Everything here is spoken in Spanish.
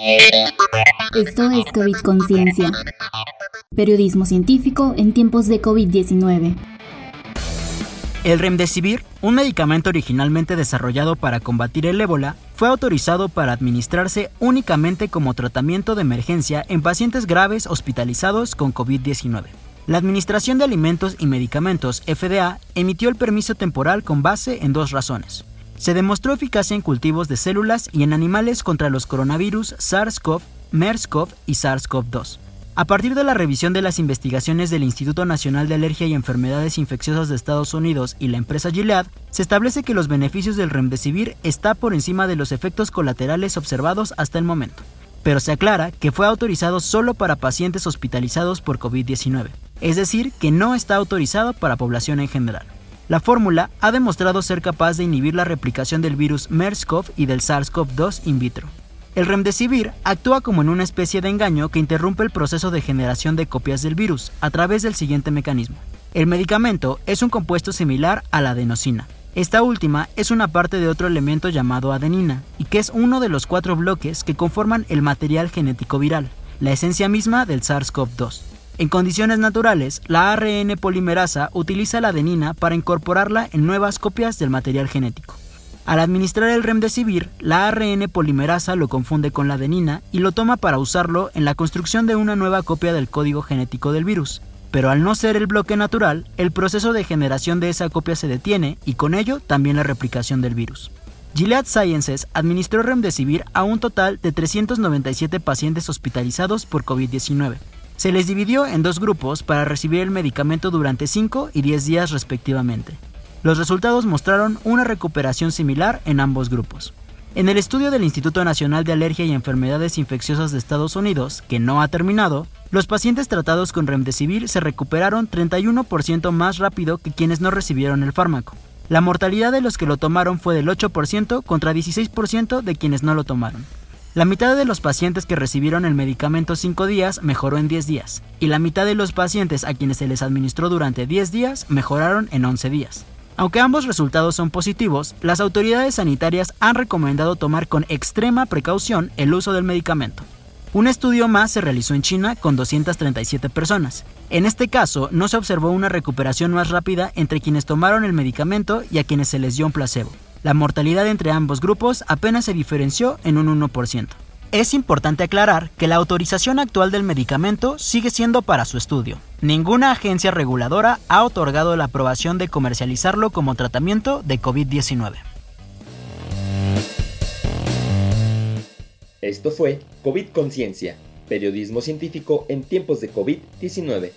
Esto es COVID Conciencia. Periodismo científico en tiempos de COVID-19. El Remdesivir, un medicamento originalmente desarrollado para combatir el ébola, fue autorizado para administrarse únicamente como tratamiento de emergencia en pacientes graves hospitalizados con COVID-19. La Administración de Alimentos y Medicamentos, FDA, emitió el permiso temporal con base en dos razones. Se demostró eficacia en cultivos de células y en animales contra los coronavirus SARS-CoV, MERS-CoV y SARS-CoV-2 a partir de la revisión de las investigaciones del Instituto Nacional de Alergia y Enfermedades Infecciosas de Estados Unidos y la empresa Gilead, se establece que los beneficios del remdesivir está por encima de los efectos colaterales observados hasta el momento. Pero se aclara que fue autorizado solo para pacientes hospitalizados por COVID-19, es decir, que no está autorizado para población en general. La fórmula ha demostrado ser capaz de inhibir la replicación del virus MERS-CoV y del SARS-CoV-2 in vitro. El remdesivir actúa como en una especie de engaño que interrumpe el proceso de generación de copias del virus a través del siguiente mecanismo. El medicamento es un compuesto similar a la adenosina. Esta última es una parte de otro elemento llamado adenina y que es uno de los cuatro bloques que conforman el material genético viral, la esencia misma del SARS-CoV-2. En condiciones naturales, la ARN polimerasa utiliza la adenina para incorporarla en nuevas copias del material genético. Al administrar el remdesivir, la ARN polimerasa lo confunde con la adenina y lo toma para usarlo en la construcción de una nueva copia del código genético del virus. Pero al no ser el bloque natural, el proceso de generación de esa copia se detiene y con ello también la replicación del virus. Gilead Sciences administró remdesivir a un total de 397 pacientes hospitalizados por COVID-19. Se les dividió en dos grupos para recibir el medicamento durante 5 y 10 días respectivamente. Los resultados mostraron una recuperación similar en ambos grupos. En el estudio del Instituto Nacional de Alergia y Enfermedades Infecciosas de Estados Unidos, que no ha terminado, los pacientes tratados con remdesivir se recuperaron 31% más rápido que quienes no recibieron el fármaco. La mortalidad de los que lo tomaron fue del 8% contra 16% de quienes no lo tomaron. La mitad de los pacientes que recibieron el medicamento 5 días mejoró en 10 días, y la mitad de los pacientes a quienes se les administró durante 10 días mejoraron en 11 días. Aunque ambos resultados son positivos, las autoridades sanitarias han recomendado tomar con extrema precaución el uso del medicamento. Un estudio más se realizó en China con 237 personas. En este caso, no se observó una recuperación más rápida entre quienes tomaron el medicamento y a quienes se les dio un placebo. La mortalidad entre ambos grupos apenas se diferenció en un 1%. Es importante aclarar que la autorización actual del medicamento sigue siendo para su estudio. Ninguna agencia reguladora ha otorgado la aprobación de comercializarlo como tratamiento de COVID-19. Esto fue COVID Conciencia, periodismo científico en tiempos de COVID-19.